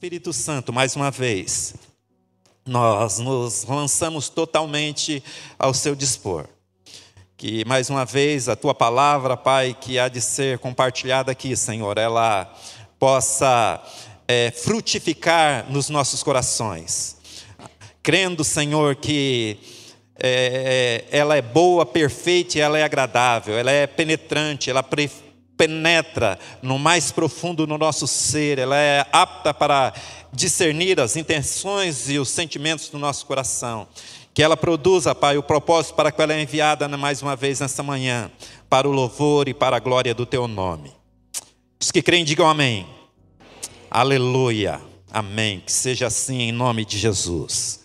Espírito Santo, mais uma vez, nós nos lançamos totalmente ao seu dispor. Que mais uma vez a tua palavra, Pai, que há de ser compartilhada aqui, Senhor, ela possa é, frutificar nos nossos corações. Crendo, Senhor, que é, ela é boa, perfeita e ela é agradável, ela é penetrante, ela penetra no mais profundo do nosso ser, ela é apta para discernir as intenções e os sentimentos do nosso coração. Que ela produza, Pai, o propósito para que ela é enviada mais uma vez nesta manhã, para o louvor e para a glória do teu nome. Os que creem, digam amém. Aleluia. Amém. Que seja assim em nome de Jesus.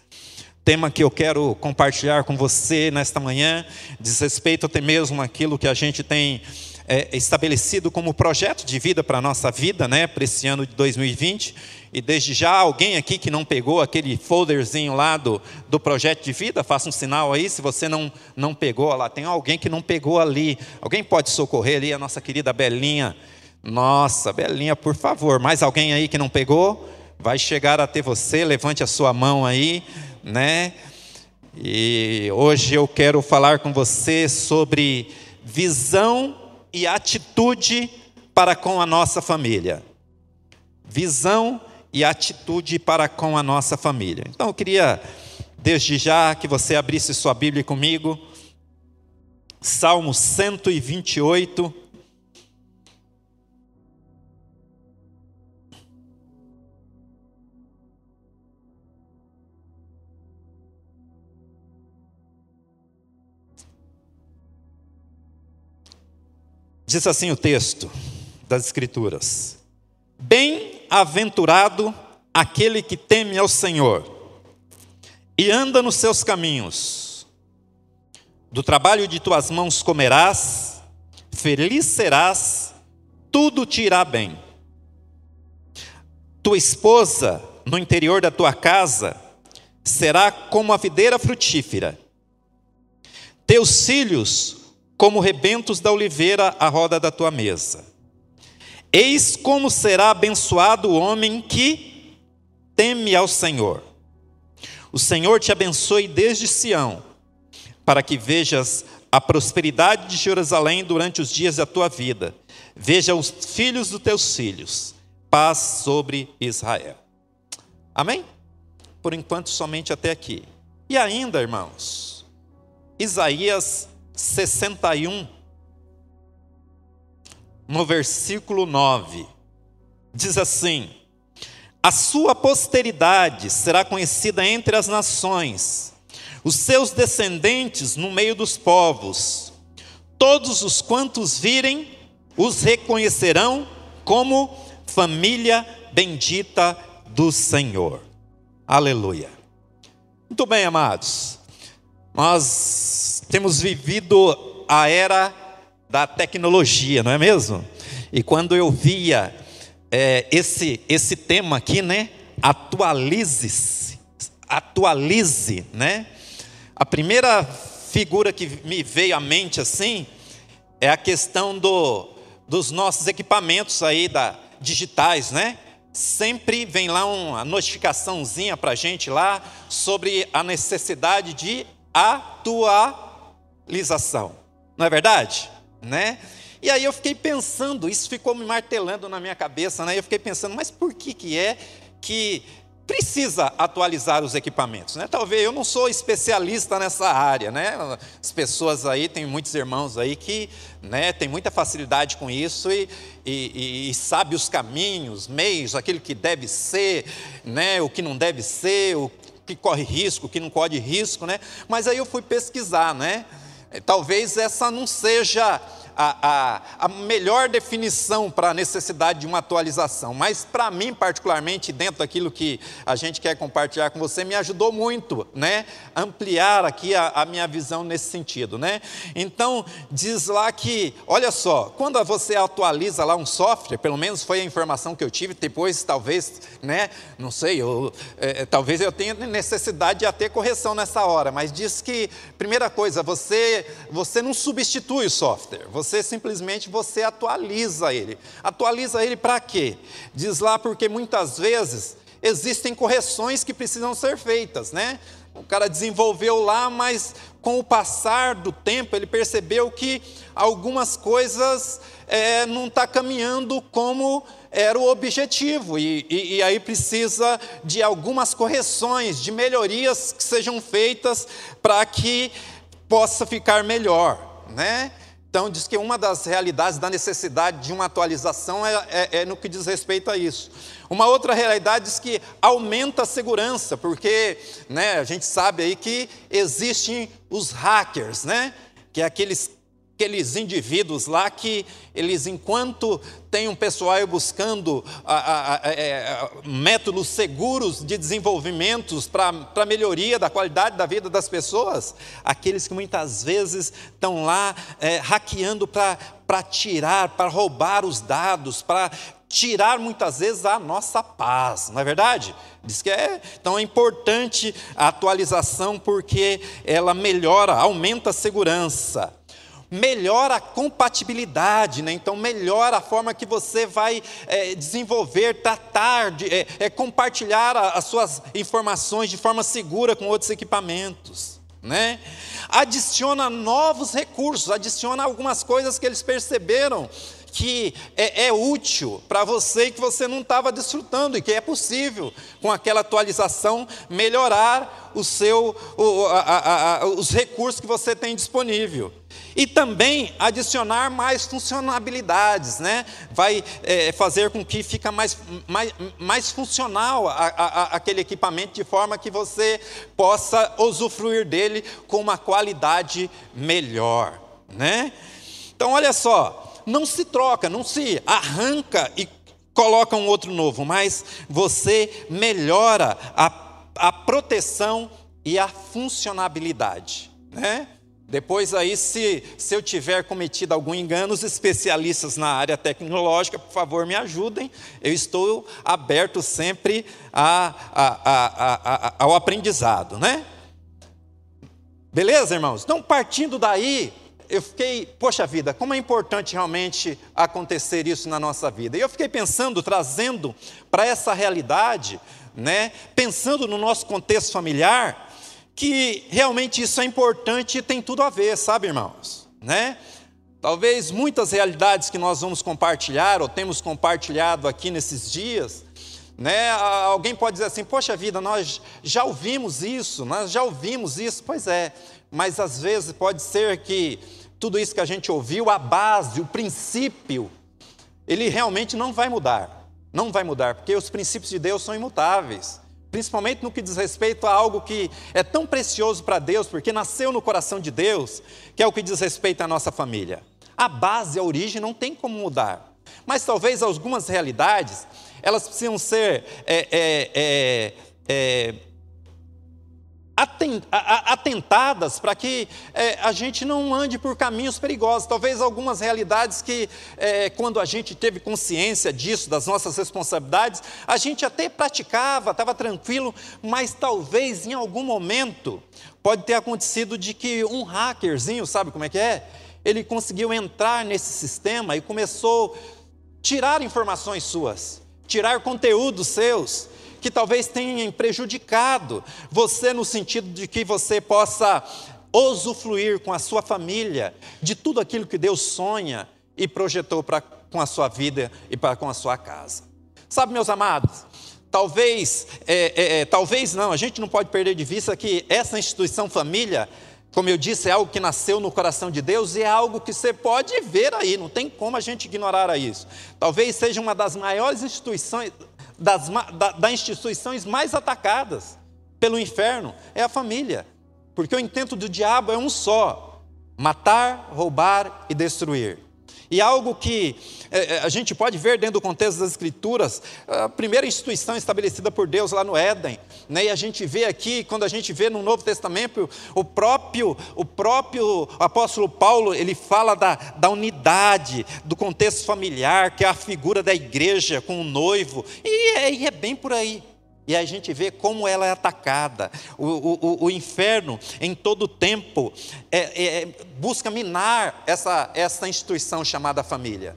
Tema que eu quero compartilhar com você nesta manhã diz respeito até mesmo aquilo que a gente tem é, estabelecido como projeto de vida para a nossa vida, né, para esse ano de 2020. E desde já, alguém aqui que não pegou aquele folderzinho lá do, do projeto de vida, faça um sinal aí, se você não, não pegou, lá tem alguém que não pegou ali. Alguém pode socorrer ali a nossa querida Belinha. Nossa, Belinha, por favor, mais alguém aí que não pegou? Vai chegar até você, levante a sua mão aí, né? E hoje eu quero falar com você sobre visão e atitude para com a nossa família. Visão e atitude para com a nossa família. Então eu queria, desde já, que você abrisse sua Bíblia comigo, Salmo 128. Diz assim o texto das Escrituras: Bem-aventurado aquele que teme ao Senhor e anda nos seus caminhos. Do trabalho de tuas mãos comerás, feliz serás, tudo te irá bem. Tua esposa no interior da tua casa será como a videira frutífera. Teus filhos como rebentos da oliveira à roda da tua mesa. Eis como será abençoado o homem que teme ao Senhor. O Senhor te abençoe desde Sião, para que vejas a prosperidade de Jerusalém durante os dias da tua vida. Veja os filhos dos teus filhos. Paz sobre Israel. Amém? Por enquanto, somente até aqui. E ainda, irmãos, Isaías 61, no versículo 9, diz assim: A sua posteridade será conhecida entre as nações, os seus descendentes no meio dos povos. Todos os quantos virem os reconhecerão como família bendita do Senhor. Aleluia. Muito bem, amados. Nós temos vivido a era da tecnologia, não é mesmo? E quando eu via é, esse, esse tema aqui, né? Atualize-se, atualize, né? A primeira figura que me veio à mente assim é a questão do, dos nossos equipamentos aí da, digitais, né? Sempre vem lá uma notificaçãozinha para gente lá sobre a necessidade de atualização. Não é verdade? Né? E aí eu fiquei pensando, isso ficou me martelando na minha cabeça, né? Eu fiquei pensando, mas por que que é que precisa atualizar os equipamentos, né? Talvez eu não sou especialista nessa área, né? As pessoas aí tem muitos irmãos aí que, né, tem muita facilidade com isso e, e, e, sabe os caminhos, meios, aquilo que deve ser, né? O que não deve ser, o que corre risco, que não corre risco, né? Mas aí eu fui pesquisar, né? Talvez essa não seja a, a, a melhor definição para a necessidade de uma atualização, mas para mim, particularmente, dentro daquilo que a gente quer compartilhar com você, me ajudou muito, né? Ampliar aqui a, a minha visão nesse sentido, né? Então, diz lá que, olha só, quando você atualiza lá um software, pelo menos foi a informação que eu tive, depois talvez, né? Não sei, eu, é, talvez eu tenha necessidade de ter correção nessa hora, mas diz que, primeira coisa, você, você não substitui o software, você você simplesmente você atualiza ele. Atualiza ele para quê? Diz lá porque muitas vezes existem correções que precisam ser feitas, né? O cara desenvolveu lá, mas com o passar do tempo ele percebeu que algumas coisas é, não está caminhando como era o objetivo, e, e, e, aí precisa de algumas correções, de melhorias que sejam feitas para que possa ficar melhor, né? Então, diz que uma das realidades da necessidade de uma atualização é, é, é, no que diz respeito a isso. Uma outra realidade diz que aumenta a segurança, porque né, a gente sabe aí que existem os hackers, né? Que é aqueles aqueles indivíduos lá que eles, enquanto tem um pessoal buscando a, a, a, métodos seguros de desenvolvimentos para a melhoria da qualidade da vida das pessoas, aqueles que muitas vezes estão lá é, hackeando para tirar, para roubar os dados, para tirar muitas vezes a nossa paz, não é verdade? Diz que é, então é importante a atualização porque ela melhora, aumenta a segurança melhora a compatibilidade, né? então melhora a forma que você vai é, desenvolver, tratar, de, é, é, compartilhar a, as suas informações de forma segura com outros equipamentos. Né? Adiciona novos recursos, adiciona algumas coisas que eles perceberam que é, é útil para você e que você não estava desfrutando, e que é possível, com aquela atualização, melhorar o seu, o, a, a, a, os recursos que você tem disponível. E também adicionar mais funcionalidades, né? vai é, fazer com que fique mais, mais, mais funcional aquele equipamento, de forma que você possa usufruir dele com uma qualidade melhor. Né? Então, olha só, não se troca, não se arranca e coloca um outro novo, mas você melhora a, a proteção e a funcionabilidade. Né? Depois aí, se, se eu tiver cometido algum engano, os especialistas na área tecnológica, por favor, me ajudem. Eu estou aberto sempre a, a, a, ao aprendizado, né? Beleza, irmãos? Então, partindo daí, eu fiquei, poxa vida, como é importante realmente acontecer isso na nossa vida. E eu fiquei pensando, trazendo para essa realidade, né, pensando no nosso contexto familiar, que realmente isso é importante e tem tudo a ver, sabe, irmãos? Né? Talvez muitas realidades que nós vamos compartilhar, ou temos compartilhado aqui nesses dias, né? Alguém pode dizer assim: Poxa vida, nós já ouvimos isso, nós já ouvimos isso. Pois é, mas às vezes pode ser que tudo isso que a gente ouviu, a base, o princípio, ele realmente não vai mudar. Não vai mudar, porque os princípios de Deus são imutáveis. Principalmente no que diz respeito a algo que é tão precioso para Deus, porque nasceu no coração de Deus, que é o que diz respeito à nossa família. A base, a origem não tem como mudar. Mas talvez algumas realidades, elas precisam ser é, é, é, é atentadas para que é, a gente não ande por caminhos perigosos. Talvez algumas realidades que, é, quando a gente teve consciência disso, das nossas responsabilidades, a gente até praticava, estava tranquilo, mas talvez em algum momento pode ter acontecido de que um hackerzinho, sabe como é que é? Ele conseguiu entrar nesse sistema e começou a tirar informações suas, tirar conteúdos seus que talvez tenham prejudicado você no sentido de que você possa usufruir com a sua família de tudo aquilo que Deus sonha e projetou para com a sua vida e para com a sua casa. Sabe, meus amados, talvez, é, é, é, talvez não, a gente não pode perder de vista que essa instituição família, como eu disse, é algo que nasceu no coração de Deus e é algo que você pode ver aí, não tem como a gente ignorar isso. Talvez seja uma das maiores instituições, das, da, das instituições mais atacadas pelo inferno é a família. Porque o intento do diabo é um só: matar, roubar e destruir. E algo que é, é, a gente pode ver dentro do contexto das Escrituras, a primeira instituição estabelecida por Deus lá no Éden, né? e a gente vê aqui, quando a gente vê no Novo Testamento, o próprio, o próprio apóstolo Paulo, ele fala da, da unidade, do contexto familiar, que é a figura da igreja com o noivo, e é, e é bem por aí. E a gente vê como ela é atacada. O, o, o inferno, em todo tempo, é, é, busca minar essa, essa instituição chamada família.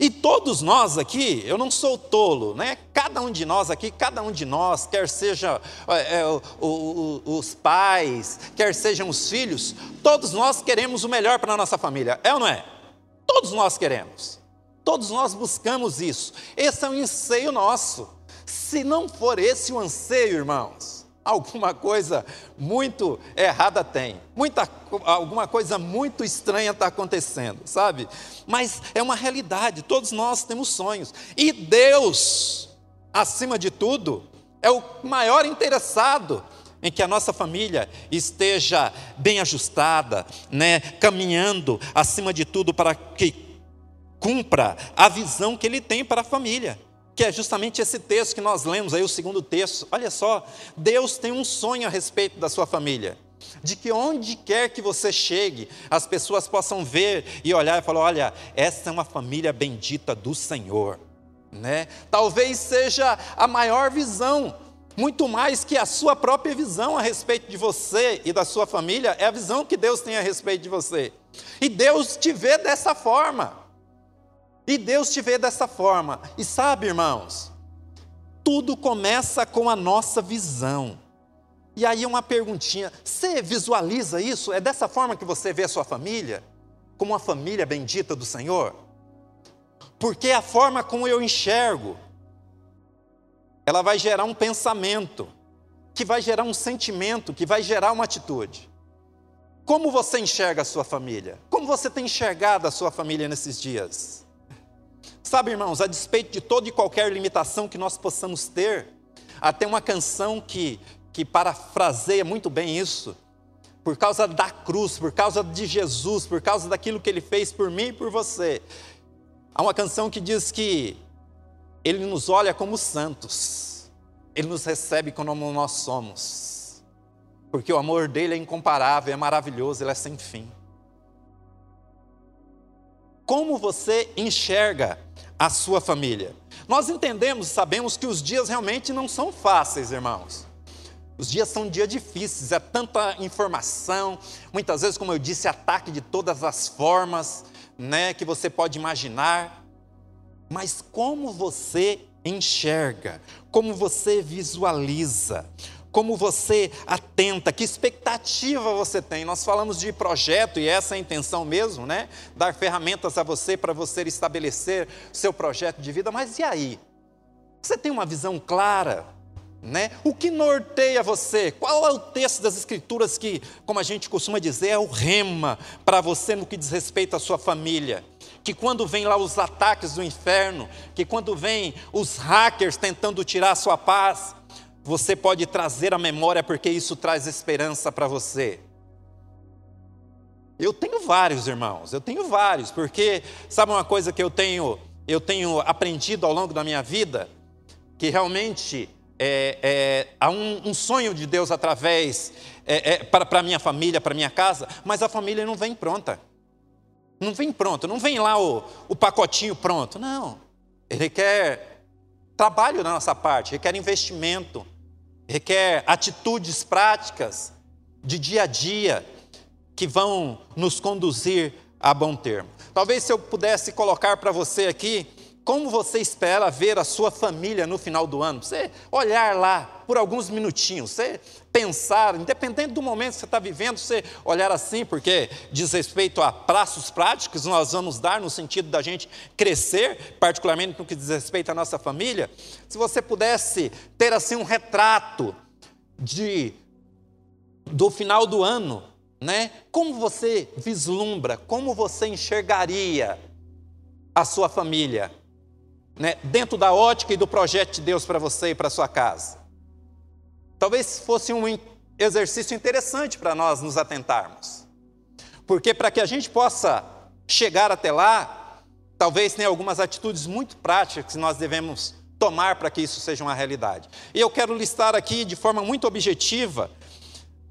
E todos nós aqui, eu não sou tolo, né? Cada um de nós aqui, cada um de nós, quer seja é, é, o, o, os pais, quer sejam os filhos, todos nós queremos o melhor para a nossa família, é ou não é? Todos nós queremos, todos nós buscamos isso, esse é um anseio nosso. Se não for esse o anseio, irmãos, alguma coisa muito errada tem, muita, alguma coisa muito estranha está acontecendo, sabe? Mas é uma realidade, todos nós temos sonhos, e Deus, acima de tudo, é o maior interessado em que a nossa família esteja bem ajustada, né, caminhando acima de tudo para que cumpra a visão que ele tem para a família que é justamente esse texto que nós lemos aí, o segundo texto. Olha só, Deus tem um sonho a respeito da sua família. De que onde quer que você chegue, as pessoas possam ver e olhar e falar: olha, essa é uma família bendita do Senhor. Né? Talvez seja a maior visão, muito mais que a sua própria visão a respeito de você e da sua família, é a visão que Deus tem a respeito de você. E Deus te vê dessa forma. E Deus te vê dessa forma. E sabe, irmãos, tudo começa com a nossa visão. E aí uma perguntinha: você visualiza isso? É dessa forma que você vê a sua família? Como uma família bendita do Senhor? Porque a forma como eu enxergo, ela vai gerar um pensamento, que vai gerar um sentimento, que vai gerar uma atitude. Como você enxerga a sua família? Como você tem enxergado a sua família nesses dias? Sabe, irmãos, a despeito de toda e qualquer limitação que nós possamos ter, até uma canção que, que parafraseia muito bem isso, por causa da cruz, por causa de Jesus, por causa daquilo que ele fez por mim e por você. Há uma canção que diz que ele nos olha como santos, ele nos recebe como nós somos, porque o amor dele é incomparável, é maravilhoso, ele é sem fim. Como você enxerga a sua família. Nós entendemos, sabemos que os dias realmente não são fáceis, irmãos. Os dias são dias difíceis, é tanta informação, muitas vezes, como eu disse, ataque de todas as formas, né, que você pode imaginar. Mas como você enxerga, como você visualiza, como você atenta, que expectativa você tem. Nós falamos de projeto e essa é a intenção mesmo, né? Dar ferramentas a você para você estabelecer seu projeto de vida, mas e aí? Você tem uma visão clara? Né? O que norteia você? Qual é o texto das Escrituras que, como a gente costuma dizer, é o rema para você no que diz respeito à sua família? Que quando vem lá os ataques do inferno, que quando vem os hackers tentando tirar a sua paz, você pode trazer a memória, porque isso traz esperança para você. Eu tenho vários irmãos, eu tenho vários, porque sabe uma coisa que eu tenho, eu tenho aprendido ao longo da minha vida, que realmente é, é, há um, um, sonho de Deus através é, é para minha família, para minha casa, mas a família não vem pronta, não vem pronta, não vem lá o, o pacotinho pronto, não. Ele quer trabalho da nossa parte, requer investimento, requer atitudes práticas de dia a dia que vão nos conduzir a bom termo. Talvez se eu pudesse colocar para você aqui como você espera ver a sua família no final do ano? Você olhar lá por alguns minutinhos, você pensar, independente do momento que você está vivendo, você olhar assim, porque diz respeito a prazos práticos, nós vamos dar no sentido da gente crescer, particularmente no que diz respeito à nossa família. Se você pudesse ter assim um retrato de do final do ano, né? Como você vislumbra, como você enxergaria a sua família? Né, dentro da ótica e do projeto de Deus para você e para sua casa. Talvez fosse um exercício interessante para nós nos atentarmos. Porque para que a gente possa chegar até lá, talvez tenha algumas atitudes muito práticas que nós devemos tomar para que isso seja uma realidade. E eu quero listar aqui de forma muito objetiva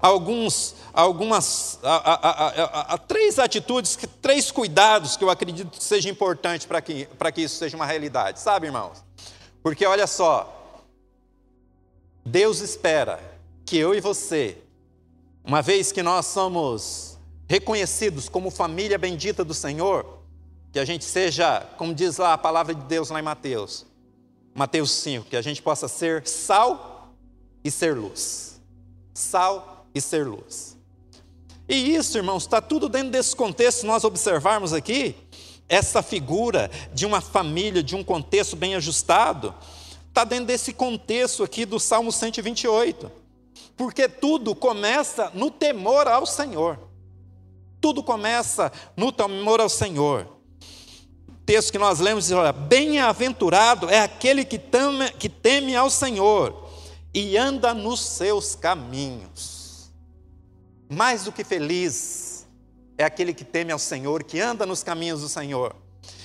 alguns, algumas, a, a, a, três atitudes, três cuidados que eu acredito que seja importante para que, que isso seja uma realidade, sabe, irmãos? Porque olha só, Deus espera que eu e você, uma vez que nós somos reconhecidos como família bendita do Senhor, Que a gente seja, como diz lá a palavra de Deus lá em Mateus, Mateus 5, que a gente possa ser sal e ser luz. Sal e ser luz. E isso, irmãos, está tudo dentro desse contexto, nós observarmos aqui, essa figura de uma família, de um contexto bem ajustado, está dentro desse contexto aqui do Salmo 128. Porque tudo começa no temor ao Senhor. Tudo começa no temor ao Senhor. O texto que nós lemos diz: olha, bem-aventurado é aquele que teme, que teme ao Senhor e anda nos seus caminhos. Mais do que feliz é aquele que teme ao Senhor, que anda nos caminhos do Senhor.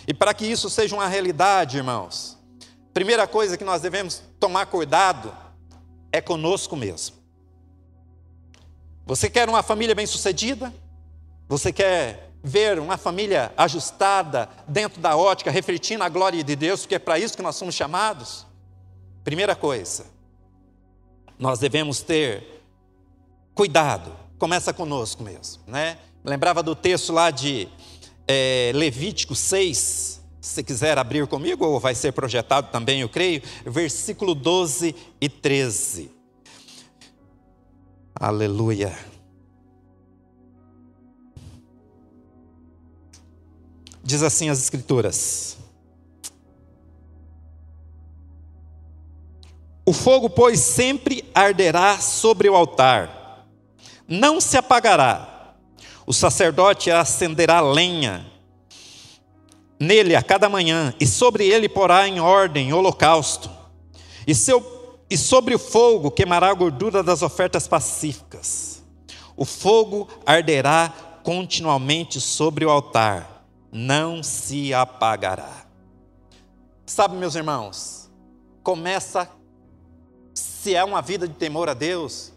E para que isso seja uma realidade, irmãos, Primeira coisa que nós devemos tomar cuidado é conosco mesmo. Você quer uma família bem-sucedida? Você quer ver uma família ajustada dentro da ótica, refletindo a glória de Deus, porque é para isso que nós somos chamados? Primeira coisa, nós devemos ter cuidado, começa conosco mesmo, né? Lembrava do texto lá de é, Levítico 6, se quiser abrir comigo, ou vai ser projetado também, eu creio, versículo 12 e 13. Aleluia. Diz assim as Escrituras: O fogo, pois, sempre arderá sobre o altar, não se apagará. O sacerdote acenderá lenha nele a cada manhã, e sobre ele porá em ordem holocausto, e, seu, e sobre o fogo queimará a gordura das ofertas pacíficas. O fogo arderá continuamente sobre o altar, não se apagará. Sabe, meus irmãos, começa, se é uma vida de temor a Deus,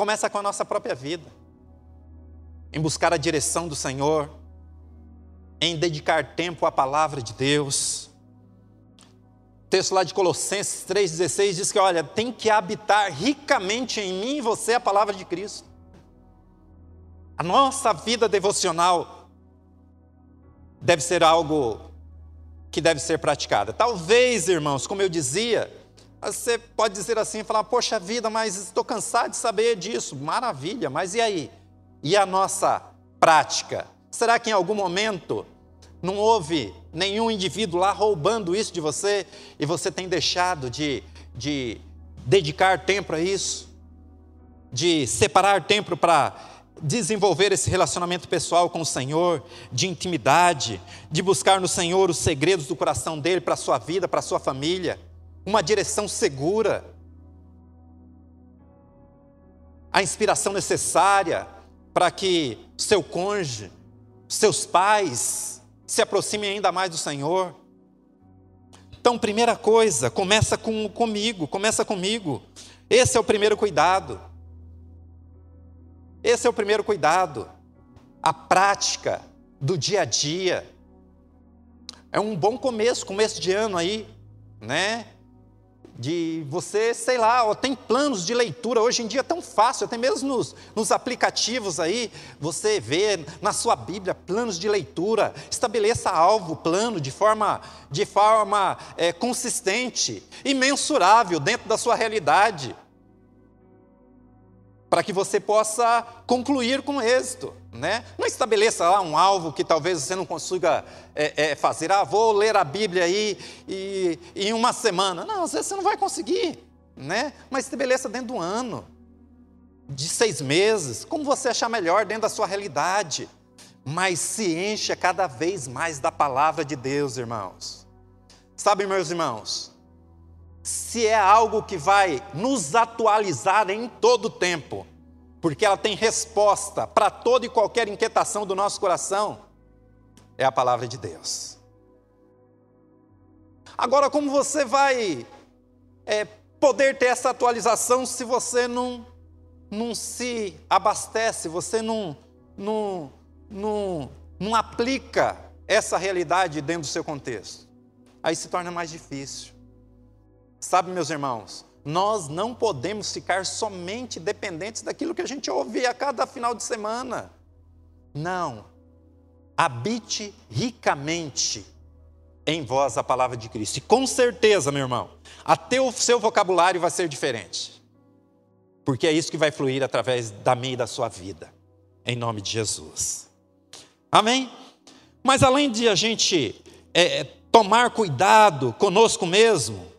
começa com a nossa própria vida, em buscar a direção do Senhor, em dedicar tempo à palavra de Deus. O texto lá de Colossenses 3,16 diz que, olha, tem que habitar ricamente em mim e você a palavra de Cristo. A nossa vida devocional deve ser algo que deve ser praticada. Talvez, irmãos, como eu dizia, você pode dizer assim, falar, poxa vida, mas estou cansado de saber disso. Maravilha, mas e aí? E a nossa prática? Será que em algum momento não houve nenhum indivíduo lá roubando isso de você e você tem deixado de, de dedicar tempo a isso? De separar tempo para desenvolver esse relacionamento pessoal com o Senhor, de intimidade, de buscar no Senhor os segredos do coração dele para a sua vida, para a sua família, uma direção segura, a inspiração necessária para que seu cônjuge, seus pais se aproximem ainda mais do Senhor. Então, primeira coisa, começa com, comigo, começa comigo. Esse é o primeiro cuidado. Esse é o primeiro cuidado. A prática do dia a dia. É um bom começo, começo de ano aí, né? De você, sei lá, tem planos de leitura, hoje em dia é tão fácil, até mesmo nos, nos aplicativos aí, você vê na sua Bíblia planos de leitura, estabeleça alvo, plano de forma, de forma é, consistente e mensurável dentro da sua realidade para que você possa concluir com êxito. Né? Não estabeleça lá um alvo que talvez você não consiga é, é, fazer. Ah, vou ler a Bíblia aí e, em uma semana. Não, às vezes você não vai conseguir. Né? Mas estabeleça dentro do ano, de seis meses, como você achar melhor dentro da sua realidade. Mas se encha cada vez mais da palavra de Deus, irmãos. Sabe, meus irmãos, se é algo que vai nos atualizar em todo o tempo, porque ela tem resposta para toda e qualquer inquietação do nosso coração, é a palavra de Deus. Agora, como você vai é, poder ter essa atualização se você não, não se abastece, você não, não, não, não aplica essa realidade dentro do seu contexto? Aí se torna mais difícil. Sabe, meus irmãos, nós não podemos ficar somente dependentes daquilo que a gente ouve a cada final de semana. Não. habite ricamente em vós a palavra de Cristo. E com certeza, meu irmão, até o seu vocabulário vai ser diferente. Porque é isso que vai fluir através da minha e da sua vida. Em nome de Jesus. Amém? Mas além de a gente é, tomar cuidado conosco mesmo,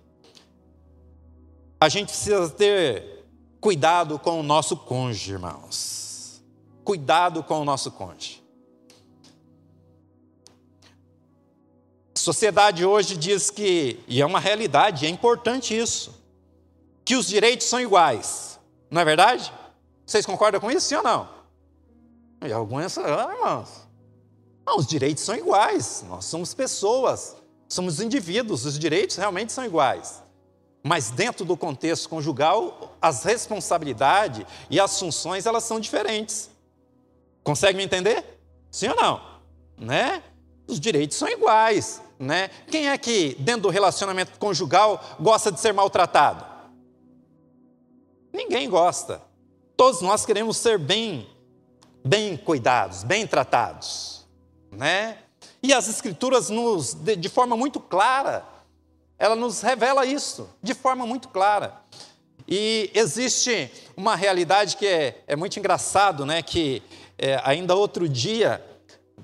a gente precisa ter cuidado com o nosso cônjuge, irmãos. Cuidado com o nosso cônjuge. A sociedade hoje diz que, e é uma realidade, é importante isso, que os direitos são iguais. Não é verdade? Vocês concordam com isso, sim ou não? E alguns, ah, irmãos, não, os direitos são iguais, nós somos pessoas, somos indivíduos, os direitos realmente são iguais. Mas dentro do contexto conjugal, as responsabilidades e as funções, elas são diferentes. Consegue me entender? Sim ou não? Né? Os direitos são iguais, né? Quem é que dentro do relacionamento conjugal gosta de ser maltratado? Ninguém gosta. Todos nós queremos ser bem bem cuidados, bem tratados, né? E as escrituras nos de, de forma muito clara, ela nos revela isso de forma muito clara. E existe uma realidade que é, é muito engraçado, né? Que é, ainda outro dia,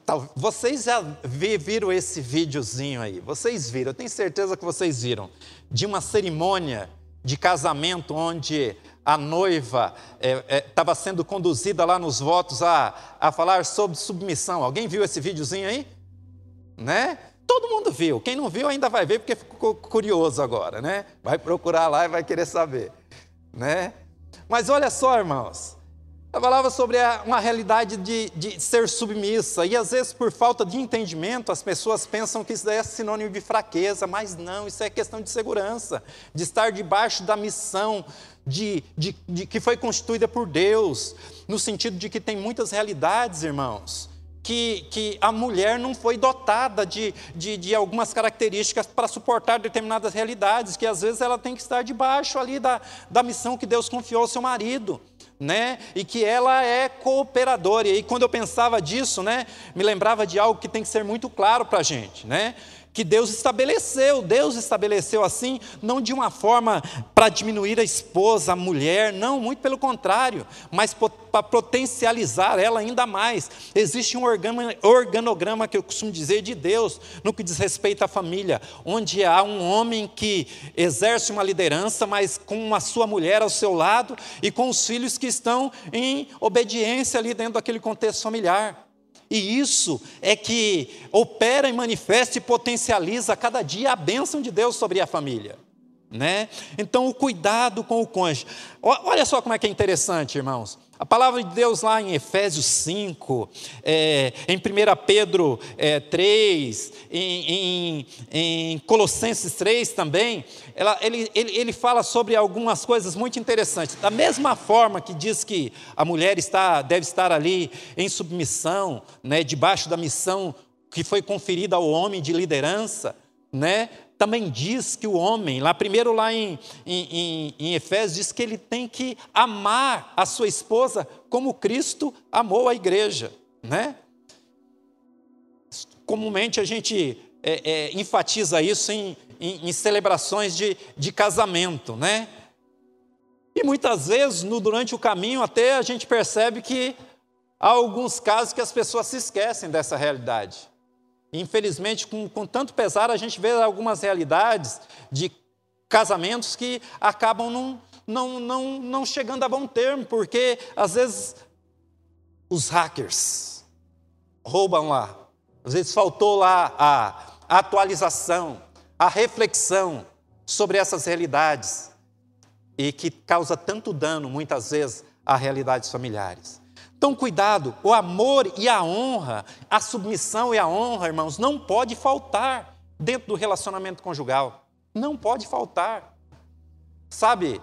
tal, vocês já viram esse videozinho aí? Vocês viram? Eu tenho certeza que vocês viram de uma cerimônia de casamento onde a noiva estava é, é, sendo conduzida lá nos votos a, a falar sobre submissão. Alguém viu esse videozinho aí? Né? Todo mundo viu. Quem não viu ainda vai ver porque ficou curioso agora, né? Vai procurar lá e vai querer saber, né? Mas olha só, irmãos. Eu falava sobre uma realidade de, de, ser submissa, e às vezes, por falta de entendimento, as pessoas pensam que isso é sinônimo de fraqueza, mas não, isso é questão de segurança, de estar debaixo da missão de, de, de, que foi constituída por Deus, no sentido de que tem muitas realidades, irmãos, que, que a mulher não foi dotada de, de, de algumas características para suportar determinadas realidades, que às vezes ela tem que estar debaixo ali da, da missão que Deus confiou ao seu marido. Né? E que ela é cooperadora. E aí, quando eu pensava disso, né, me lembrava de algo que tem que ser muito claro para a gente, né? Que Deus estabeleceu. Deus estabeleceu assim, não de uma forma para diminuir a esposa, a mulher, não, muito pelo contrário, mas para potencializar ela ainda mais. Existe um organograma que eu costumo dizer de Deus, no que diz respeito à família, onde há um homem que exerce uma liderança, mas com a sua mulher ao seu lado e com os filhos que estão em obediência ali dentro daquele contexto familiar. E isso é que opera e manifesta e potencializa cada dia a bênção de Deus sobre a família. Né? Então, o cuidado com o cônjuge. Olha só como é que é interessante, irmãos. A palavra de Deus lá em Efésios 5, é, em 1 Pedro é, 3, em, em, em, Colossenses 3 também, ela, ele, ele, ele fala sobre algumas coisas muito interessantes. Da mesma forma que diz que a mulher está, deve estar ali em submissão, né, debaixo da missão que foi conferida ao homem de liderança, né? Também diz que o homem, lá primeiro lá em, em, em, Efésios, diz que ele tem que amar a sua esposa como Cristo amou a igreja, né? Comumente a gente é, é, enfatiza isso em, em, em celebrações de, de casamento, né? E muitas vezes, no, durante o caminho, até a gente percebe que há alguns casos que as pessoas se esquecem dessa realidade. Infelizmente, com, com tanto pesar, a gente vê algumas realidades de casamentos que acabam não, não, não, não chegando a bom termo, porque às vezes os hackers roubam lá, às vezes faltou lá a, a atualização, a reflexão sobre essas realidades e que causa tanto dano, muitas vezes, a realidades familiares. Então, cuidado, o amor e a honra, a submissão e a honra, irmãos, não pode faltar dentro do relacionamento conjugal. Não pode faltar. Sabe,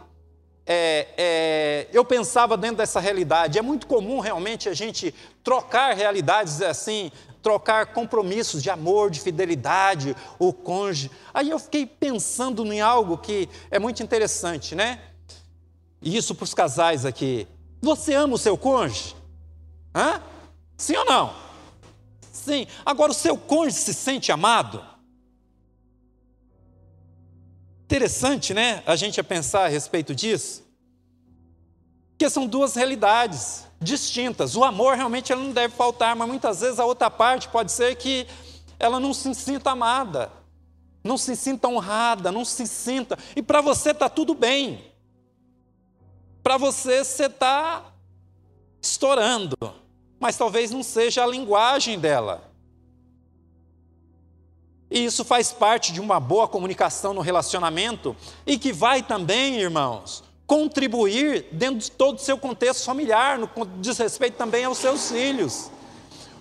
é, é, eu pensava dentro dessa realidade, é muito comum realmente a gente trocar realidades assim, trocar compromissos de amor, de fidelidade, o cônjuge. Aí eu fiquei pensando em algo que é muito interessante, né? E isso para os casais aqui. Você ama o seu cônjuge? Hã? Sim ou não? Sim. Agora, o seu cônjuge se sente amado? Interessante, né? A gente a pensar a respeito disso. Porque são duas realidades distintas. O amor realmente ele não deve faltar, mas muitas vezes a outra parte pode ser que ela não se sinta amada, não se sinta honrada, não se sinta. E para você está tudo bem. Para você, você está estourando, mas talvez não seja a linguagem dela. E isso faz parte de uma boa comunicação no relacionamento e que vai também, irmãos, contribuir dentro de todo o seu contexto familiar, no diz respeito também aos seus filhos.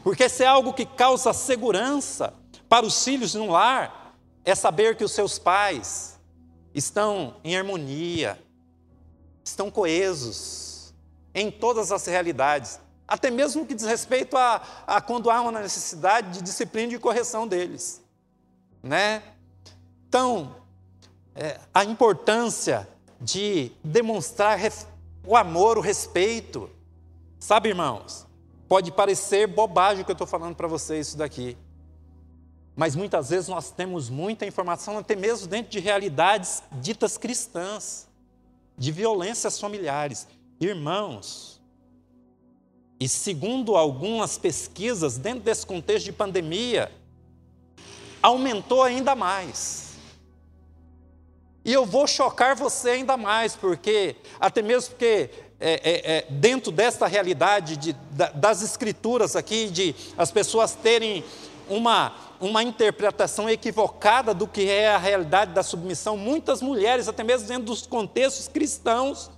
Porque se é algo que causa segurança para os filhos no lar, é saber que os seus pais estão em harmonia, estão coesos em todas as realidades, até mesmo que diz respeito a, a quando há uma necessidade de disciplina e correção deles, né? Então, é, a importância de demonstrar o amor, o respeito. Sabe, irmãos, pode parecer bobagem o que eu estou falando para vocês isso daqui. Mas muitas vezes nós temos muita informação, até mesmo dentro de realidades ditas cristãs, de violências familiares. Irmãos, e segundo algumas pesquisas, dentro desse contexto de pandemia, aumentou ainda mais. E eu vou chocar você ainda mais, porque, até mesmo porque é, é, é, dentro desta realidade de, das escrituras aqui, de as pessoas terem uma, uma interpretação equivocada do que é a realidade da submissão, muitas mulheres, até mesmo dentro dos contextos cristãos,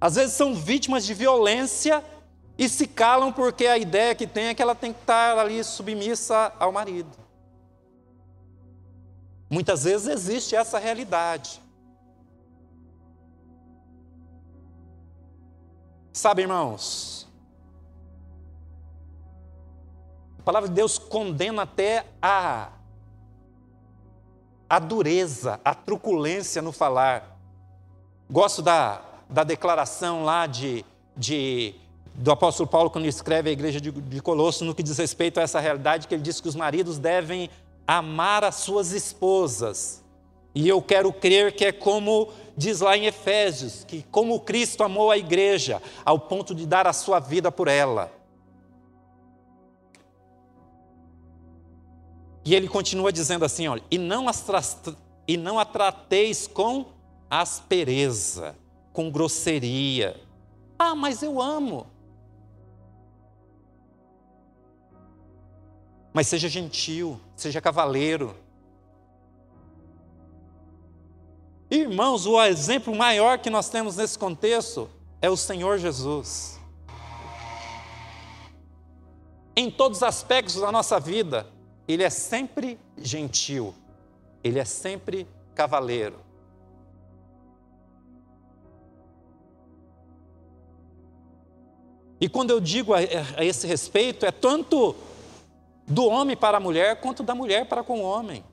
às vezes são vítimas de violência e se calam porque a ideia que tem é que ela tem que estar ali submissa ao marido. Muitas vezes existe essa realidade. Sabe, irmãos, a palavra de Deus condena até a, a dureza, a truculência no falar. Gosto da, da declaração lá de, de, do apóstolo Paulo, quando escreve a igreja de, de Colosso, no que diz respeito a essa realidade, que ele diz que os maridos devem amar as suas esposas. E eu quero crer que é como diz lá em Efésios, que como Cristo amou a igreja, ao ponto de dar a sua vida por ela. E ele continua dizendo assim: olha, e não, as e não a trateis com aspereza, com grosseria. Ah, mas eu amo. Mas seja gentil, seja cavaleiro. Irmãos, o exemplo maior que nós temos nesse contexto é o Senhor Jesus. Em todos os aspectos da nossa vida, Ele é sempre gentil, Ele é sempre cavaleiro. E quando eu digo a, a esse respeito, é tanto do homem para a mulher, quanto da mulher para com o homem.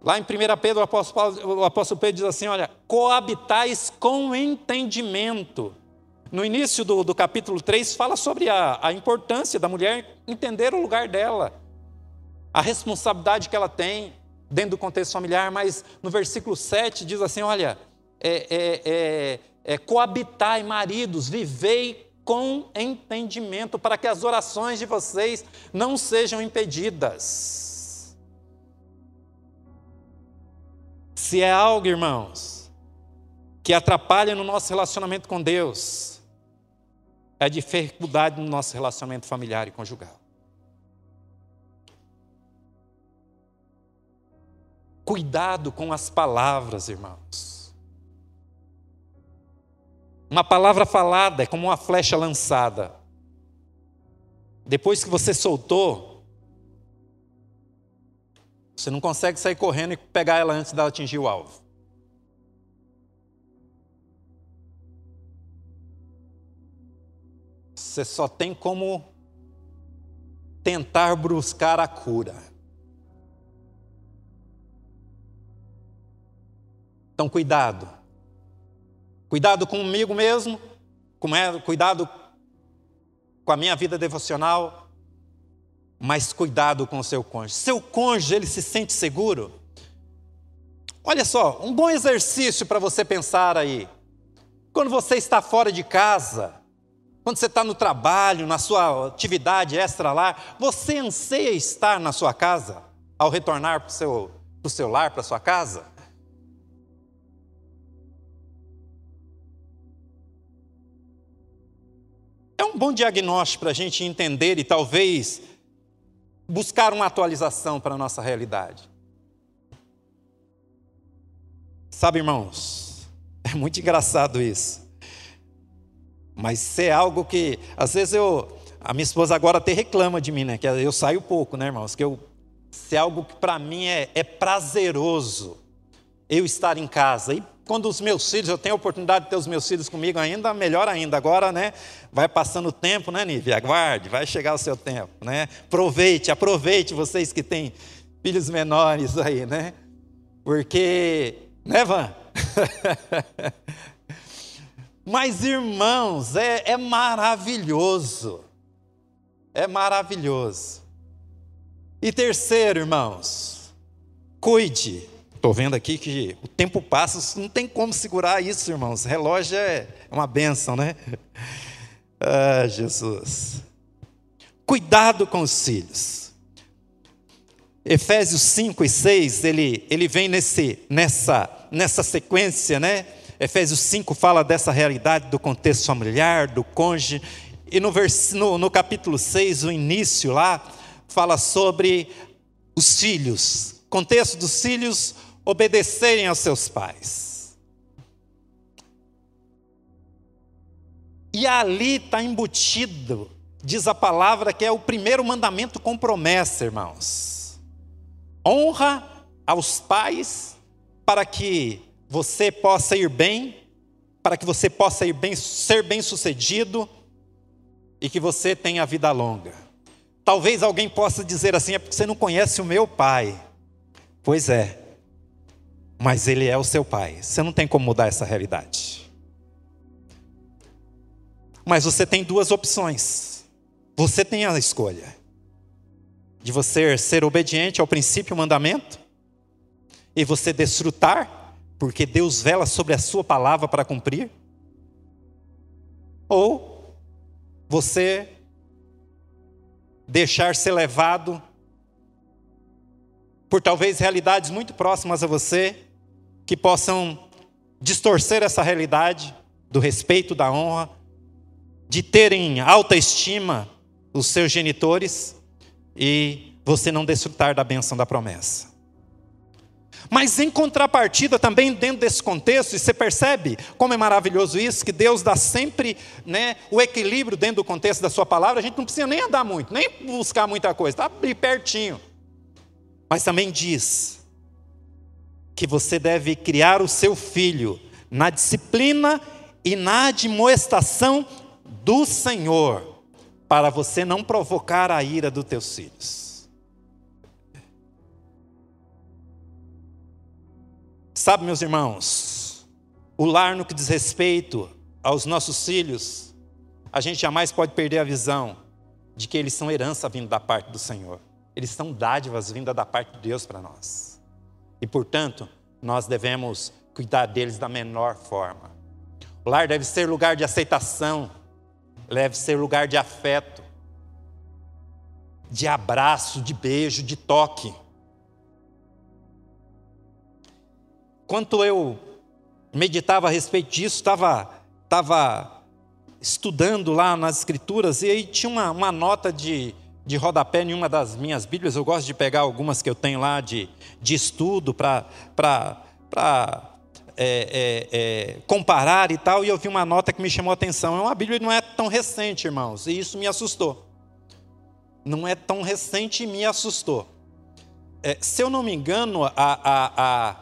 Lá em 1 Pedro, o apóstolo, o apóstolo Pedro diz assim: olha, coabitais com entendimento. No início do, do capítulo 3, fala sobre a, a importância da mulher entender o lugar dela, a responsabilidade que ela tem dentro do contexto familiar, mas no versículo 7 diz assim: olha, é, é, é, é coabitai, maridos, vivei com entendimento, para que as orações de vocês não sejam impedidas. Se é algo, irmãos, que atrapalha no nosso relacionamento com Deus, é a dificuldade no nosso relacionamento familiar e conjugal. Cuidado com as palavras, irmãos. Uma palavra falada é como uma flecha lançada. Depois que você soltou, você não consegue sair correndo e pegar ela antes dela atingir o alvo. Você só tem como tentar buscar a cura. Então, cuidado. Cuidado comigo mesmo, cuidado com a minha vida devocional, mas cuidado com o seu cônjuge. Seu cônjuge, ele se sente seguro? Olha só, um bom exercício para você pensar aí. Quando você está fora de casa, quando você está no trabalho, na sua atividade extra lá, você anseia estar na sua casa ao retornar para o seu, seu lar, para a sua casa? É um bom diagnóstico para a gente entender e talvez buscar uma atualização para a nossa realidade. Sabe, irmãos, é muito engraçado isso. Mas isso é algo que, às vezes eu. A minha esposa agora até reclama de mim, né? Que eu saio pouco, né, irmãos? Que eu. Isso é algo que para mim é, é prazeroso eu estar em casa. E quando os meus filhos, eu tenho a oportunidade de ter os meus filhos comigo ainda, melhor ainda. Agora, né, vai passando o tempo, né, Nívia? Aguarde, vai chegar o seu tempo, né? Aproveite, aproveite vocês que têm filhos menores aí, né? Porque, né, Van? Mas, irmãos, é, é maravilhoso. É maravilhoso. E terceiro, irmãos, cuide Estou vendo aqui que o tempo passa, não tem como segurar isso, irmãos. Relógio é uma benção, né? Ah, Jesus. Cuidado com os filhos. Efésios 5 e 6, ele, ele vem nesse, nessa, nessa sequência, né? Efésios 5 fala dessa realidade do contexto familiar, do cônjuge, e no, vers, no, no capítulo 6, o início lá, fala sobre os filhos. Contexto dos filhos, obedecerem aos seus pais. E ali está embutido, diz a palavra, que é o primeiro mandamento com promessa, irmãos. Honra aos pais para que você possa ir bem, para que você possa ir bem, ser bem sucedido e que você tenha vida longa. Talvez alguém possa dizer assim: é porque você não conhece o meu pai. Pois é, mas ele é o seu pai. Você não tem como mudar essa realidade. Mas você tem duas opções. Você tem a escolha de você ser obediente ao princípio e mandamento e você desfrutar, porque Deus vela sobre a sua palavra para cumprir, ou você deixar ser levado por talvez realidades muito próximas a você que possam distorcer essa realidade do respeito, da honra, de terem alta estima os seus genitores e você não desfrutar da benção da promessa. Mas em contrapartida, também dentro desse contexto, e você percebe como é maravilhoso isso, que Deus dá sempre né, o equilíbrio dentro do contexto da sua palavra, a gente não precisa nem andar muito, nem buscar muita coisa, está ali pertinho. Mas também diz que você deve criar o seu filho na disciplina e na admoestação do Senhor, para você não provocar a ira dos teus filhos. Sabe, meus irmãos, o lar no que diz respeito aos nossos filhos, a gente jamais pode perder a visão de que eles são herança vinda da parte do Senhor. Eles são dádivas vindas da parte de Deus para nós. E, portanto, nós devemos cuidar deles da menor forma. O lar deve ser lugar de aceitação, deve ser lugar de afeto, de abraço, de beijo, de toque. Quanto eu meditava a respeito disso, estava, estava estudando lá nas escrituras, e aí tinha uma, uma nota de, de rodapé em uma das minhas Bíblias, eu gosto de pegar algumas que eu tenho lá de, de estudo para é, é, é, comparar e tal, e eu vi uma nota que me chamou a atenção. É uma Bíblia que não é tão recente, irmãos, e isso me assustou. Não é tão recente e me assustou. É, se eu não me engano, a, a, a,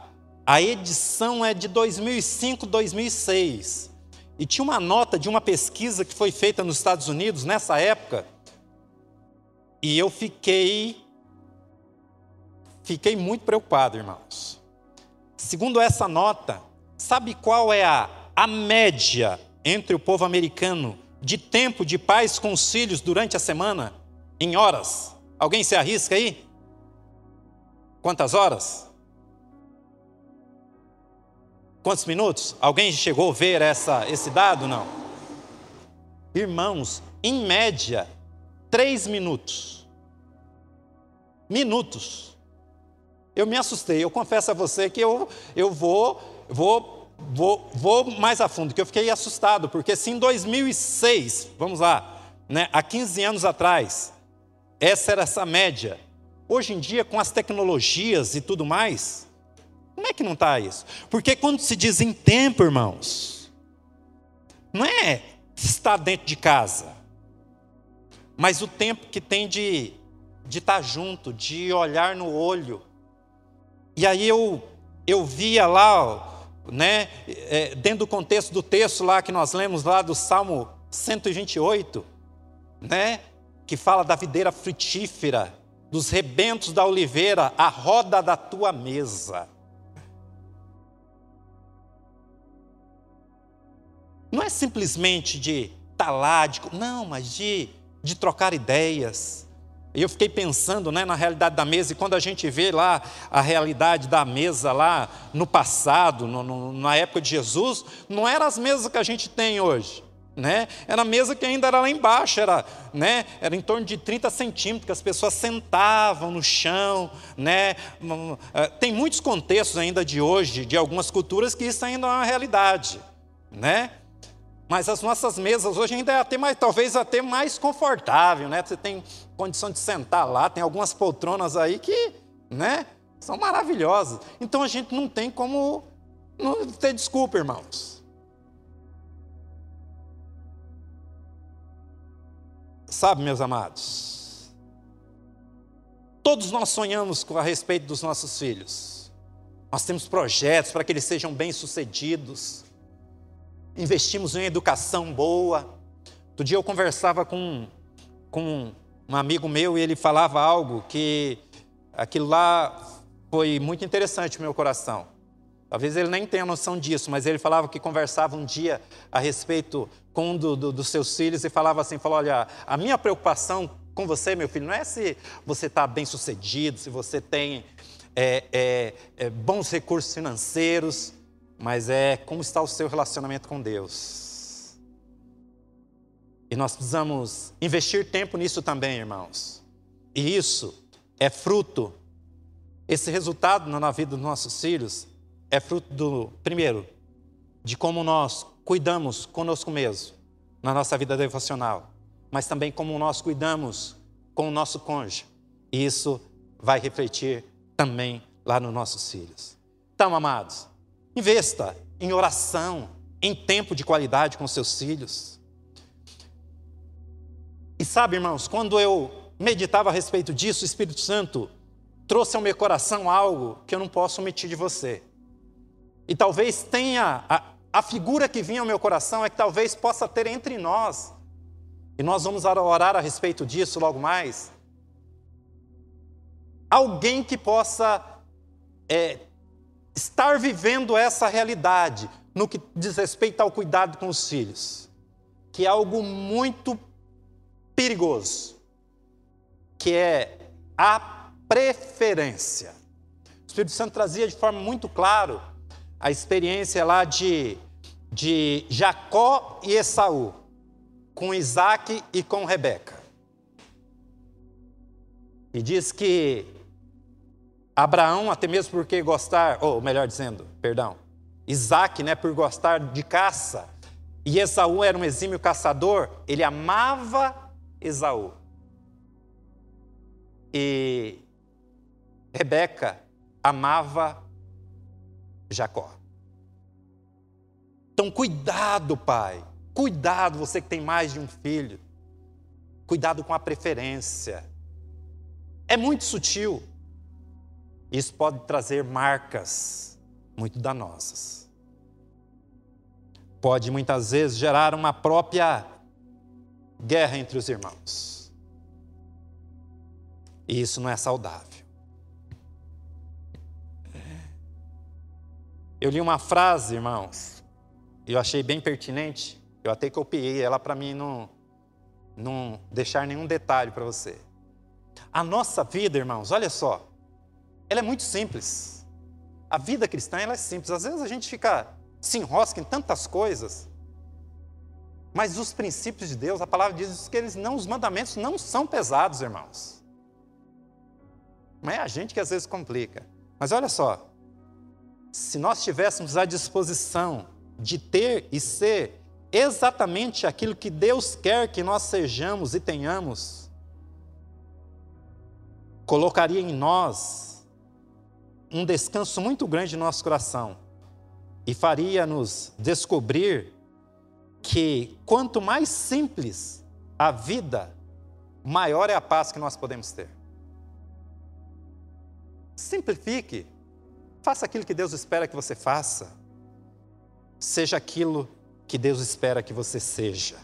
a edição é de 2005, 2006. E tinha uma nota de uma pesquisa que foi feita nos Estados Unidos nessa época, e eu fiquei fiquei muito preocupado, irmãos. Segundo essa nota, sabe qual é a, a média entre o povo americano de tempo de paz com os filhos durante a semana, em horas? Alguém se arrisca aí? Quantas horas? Quantos minutos? Alguém chegou a ver essa, esse dado? Não. Irmãos, em média, três minutos. Minutos. Eu me assustei. Eu confesso a você que eu, eu vou, vou, vou, vou mais a fundo, que eu fiquei assustado, porque se em 2006, vamos lá, né, há 15 anos atrás, essa era essa média. Hoje em dia, com as tecnologias e tudo mais, como é que não está isso? Porque quando se diz em tempo, irmãos, não é estar dentro de casa, mas o tempo que tem de, de estar junto, de olhar no olho. E aí eu, eu via lá, né, é, dentro do contexto do texto lá que nós lemos lá do Salmo 128, né, que fala da videira frutífera, dos rebentos da oliveira, a roda da tua mesa. Não é simplesmente de estar tá de, não, mas de, de trocar ideias. E eu fiquei pensando né, na realidade da mesa, e quando a gente vê lá a realidade da mesa lá no passado, no, no, na época de Jesus, não eram as mesas que a gente tem hoje. Né? Era a mesa que ainda era lá embaixo, era, né? era em torno de 30 centímetros, que as pessoas sentavam no chão. Né? Eh, tem muitos contextos ainda de hoje, de algumas culturas, que isso ainda é uma realidade. Né? Mas as nossas mesas hoje ainda é até mais, talvez até mais confortável, né? Você tem condição de sentar lá, tem algumas poltronas aí que, né, são maravilhosas. Então a gente não tem como não ter desculpa, irmãos. Sabe, meus amados, todos nós sonhamos a respeito dos nossos filhos. Nós temos projetos para que eles sejam bem-sucedidos investimos em educação boa. Outro dia eu conversava com, com um amigo meu e ele falava algo que aquilo lá foi muito interessante no meu coração. Talvez ele nem tenha noção disso, mas ele falava que conversava um dia a respeito com um do, do, dos seus filhos e falava assim, falou, olha, a minha preocupação com você, meu filho, não é se você está bem sucedido, se você tem é, é, é, bons recursos financeiros, mas é como está o seu relacionamento com Deus. E nós precisamos investir tempo nisso também, irmãos. E isso é fruto, esse resultado na vida dos nossos filhos é fruto do, primeiro, de como nós cuidamos conosco mesmo, na nossa vida devocional, mas também como nós cuidamos com o nosso cônjuge. E isso vai refletir também lá nos nossos filhos. Então, amados, Investa em oração, em tempo de qualidade com seus filhos. E sabe, irmãos, quando eu meditava a respeito disso, o Espírito Santo trouxe ao meu coração algo que eu não posso omitir de você. E talvez tenha, a, a figura que vinha ao meu coração é que talvez possa ter entre nós, e nós vamos orar a respeito disso logo mais, alguém que possa é, estar vivendo essa realidade no que diz respeito ao cuidado com os filhos, que é algo muito perigoso, que é a preferência. O Espírito Santo trazia de forma muito clara a experiência lá de, de Jacó e Esaú, com Isaac e com Rebeca. E diz que Abraão, até mesmo porque gostar, ou melhor dizendo, perdão, Isaac, né, por gostar de caça, e Esaú era um exímio caçador, ele amava Esaú. E Rebeca amava Jacó. Então, cuidado, pai. Cuidado, você que tem mais de um filho. Cuidado com a preferência. É muito sutil. Isso pode trazer marcas muito danosas. Pode muitas vezes gerar uma própria guerra entre os irmãos. E isso não é saudável. Eu li uma frase, irmãos, e eu achei bem pertinente. Eu até copiei ela para mim não, não deixar nenhum detalhe para você. A nossa vida, irmãos, olha só, ela é muito simples. A vida cristã ela é simples. Às vezes a gente fica se enrosca em tantas coisas. Mas os princípios de Deus, a palavra diz que eles não, os mandamentos não são pesados, irmãos. Não é a gente que às vezes complica. Mas olha só, se nós tivéssemos a disposição de ter e ser exatamente aquilo que Deus quer que nós sejamos e tenhamos, colocaria em nós um descanso muito grande no nosso coração e faria-nos descobrir que quanto mais simples a vida, maior é a paz que nós podemos ter. Simplifique. Faça aquilo que Deus espera que você faça. Seja aquilo que Deus espera que você seja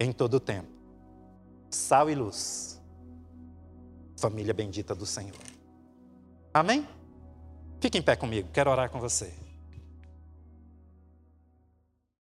em todo o tempo. Sal e luz. Família bendita do Senhor. Amém? Fique em pé comigo, quero orar com você.